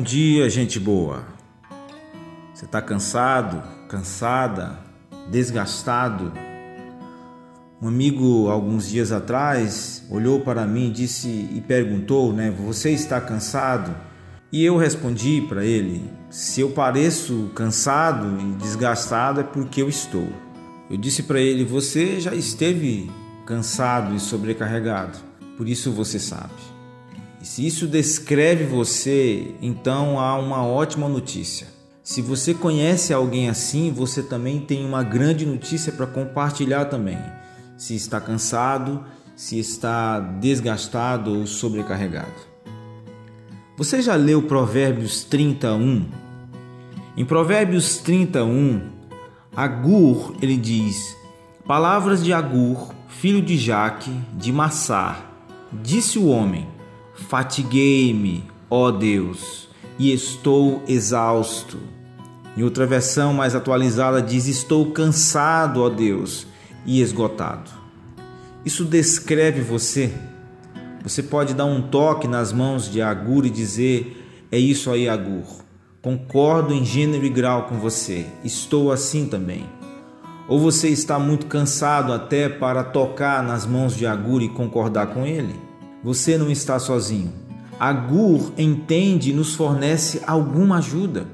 Bom dia, gente boa. Você está cansado, cansada, desgastado? Um amigo, alguns dias atrás, olhou para mim disse e perguntou, né? Você está cansado? E eu respondi para ele: Se eu pareço cansado e desgastado é porque eu estou. Eu disse para ele: Você já esteve cansado e sobrecarregado, por isso você sabe. E se isso descreve você, então há uma ótima notícia. Se você conhece alguém assim, você também tem uma grande notícia para compartilhar também. Se está cansado, se está desgastado ou sobrecarregado. Você já leu Provérbios 31? Em Provérbios 31, Agur, ele diz: Palavras de Agur, filho de Jaque, de Massar. Disse o homem: Fatiguei-me, ó Deus, e estou exausto. Em outra versão mais atualizada diz: Estou cansado, ó Deus, e esgotado. Isso descreve você. Você pode dar um toque nas mãos de Agur e dizer: É isso aí, Agur. Concordo em gênero e grau com você. Estou assim também. Ou você está muito cansado até para tocar nas mãos de Agur e concordar com ele? Você não está sozinho. Agur entende e nos fornece alguma ajuda.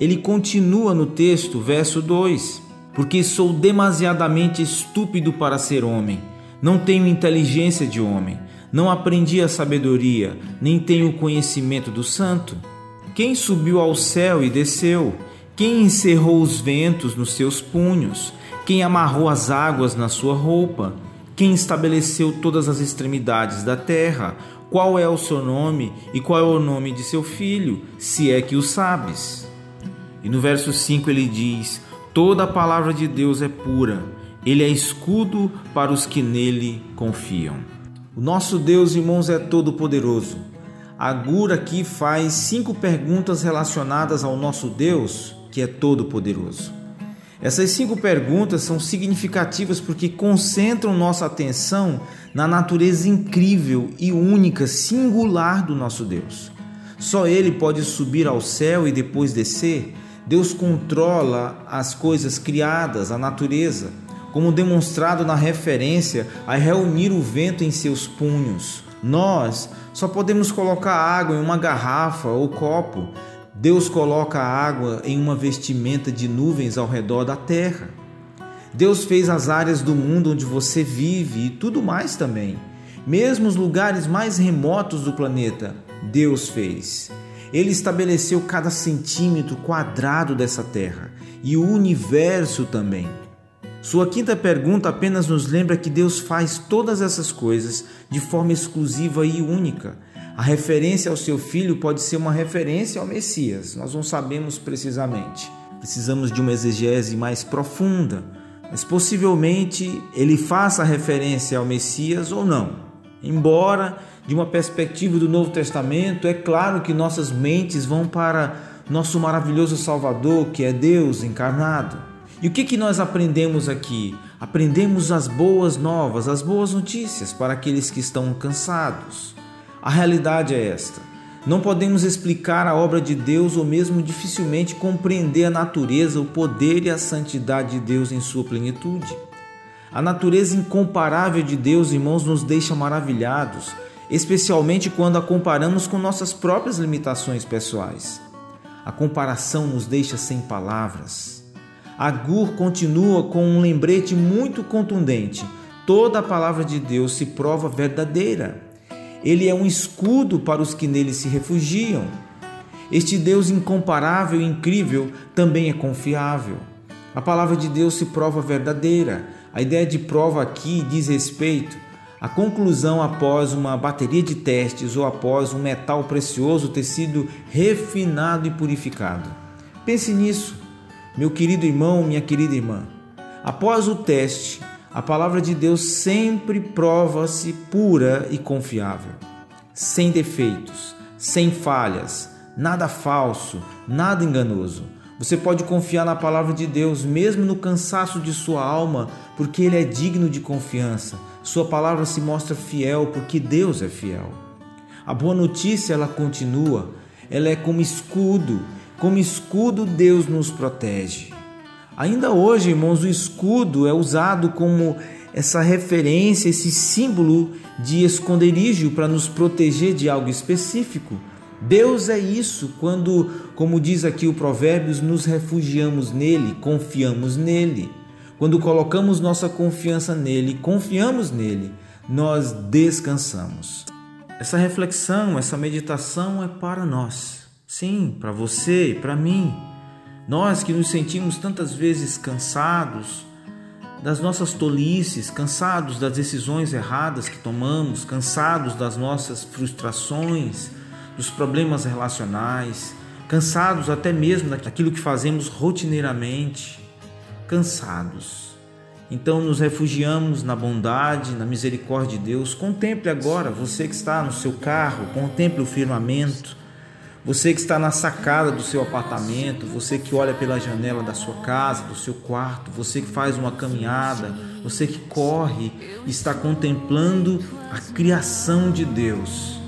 Ele continua no texto, verso 2: Porque sou demasiadamente estúpido para ser homem, não tenho inteligência de homem, não aprendi a sabedoria, nem tenho conhecimento do santo. Quem subiu ao céu e desceu? Quem encerrou os ventos nos seus punhos? Quem amarrou as águas na sua roupa? Quem estabeleceu todas as extremidades da terra? Qual é o seu nome e qual é o nome de seu filho, se é que o sabes? E no verso 5 ele diz: Toda a palavra de Deus é pura, ele é escudo para os que nele confiam. O nosso Deus, irmãos, é todo-poderoso. Agur aqui faz cinco perguntas relacionadas ao nosso Deus, que é todo-poderoso. Essas cinco perguntas são significativas porque concentram nossa atenção na natureza incrível e única, singular do nosso Deus. Só Ele pode subir ao céu e depois descer. Deus controla as coisas criadas, a natureza, como demonstrado na referência a reunir o vento em seus punhos. Nós só podemos colocar água em uma garrafa ou copo, Deus coloca a água em uma vestimenta de nuvens ao redor da terra. Deus fez as áreas do mundo onde você vive e tudo mais também. Mesmo os lugares mais remotos do planeta, Deus fez. Ele estabeleceu cada centímetro quadrado dessa terra e o universo também. Sua quinta pergunta apenas nos lembra que Deus faz todas essas coisas de forma exclusiva e única a referência ao seu filho pode ser uma referência ao Messias, nós não sabemos precisamente. Precisamos de uma exegese mais profunda, mas possivelmente ele faça referência ao Messias ou não. Embora, de uma perspectiva do Novo Testamento, é claro que nossas mentes vão para nosso maravilhoso Salvador, que é Deus encarnado. E o que, que nós aprendemos aqui? Aprendemos as boas novas, as boas notícias para aqueles que estão cansados. A realidade é esta. Não podemos explicar a obra de Deus ou mesmo dificilmente compreender a natureza, o poder e a santidade de Deus em sua plenitude. A natureza incomparável de Deus, irmãos, nos deixa maravilhados, especialmente quando a comparamos com nossas próprias limitações pessoais. A comparação nos deixa sem palavras. Agur continua com um lembrete muito contundente: toda a palavra de Deus se prova verdadeira. Ele é um escudo para os que nele se refugiam. Este Deus incomparável e incrível também é confiável. A palavra de Deus se prova verdadeira. A ideia de prova aqui diz respeito à conclusão após uma bateria de testes ou após um metal precioso ter sido refinado e purificado. Pense nisso, meu querido irmão, minha querida irmã. Após o teste, a palavra de Deus sempre prova-se pura e confiável, sem defeitos, sem falhas, nada falso, nada enganoso. Você pode confiar na palavra de Deus, mesmo no cansaço de sua alma, porque Ele é digno de confiança. Sua palavra se mostra fiel, porque Deus é fiel. A boa notícia ela continua ela é como escudo. Como escudo, Deus nos protege. Ainda hoje, irmãos, o escudo é usado como essa referência, esse símbolo de esconderijo para nos proteger de algo específico. Deus é isso quando, como diz aqui o Provérbios, nos refugiamos nele, confiamos nele. Quando colocamos nossa confiança nele, confiamos nele, nós descansamos. Essa reflexão, essa meditação é para nós. Sim, para você e para mim. Nós que nos sentimos tantas vezes cansados, das nossas tolices, cansados das decisões erradas que tomamos, cansados das nossas frustrações, dos problemas relacionais, cansados até mesmo daquilo que fazemos rotineiramente, cansados. Então nos refugiamos na bondade, na misericórdia de Deus. Contemple agora, você que está no seu carro, contemple o firmamento você que está na sacada do seu apartamento, você que olha pela janela da sua casa, do seu quarto, você que faz uma caminhada, você que corre está contemplando a criação de Deus,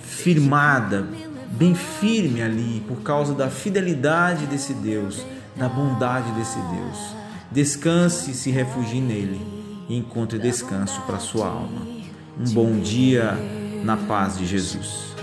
firmada, bem firme ali, por causa da fidelidade desse Deus, da bondade desse Deus. Descanse e se refugie nele e encontre descanso para sua alma. Um bom dia na paz de Jesus.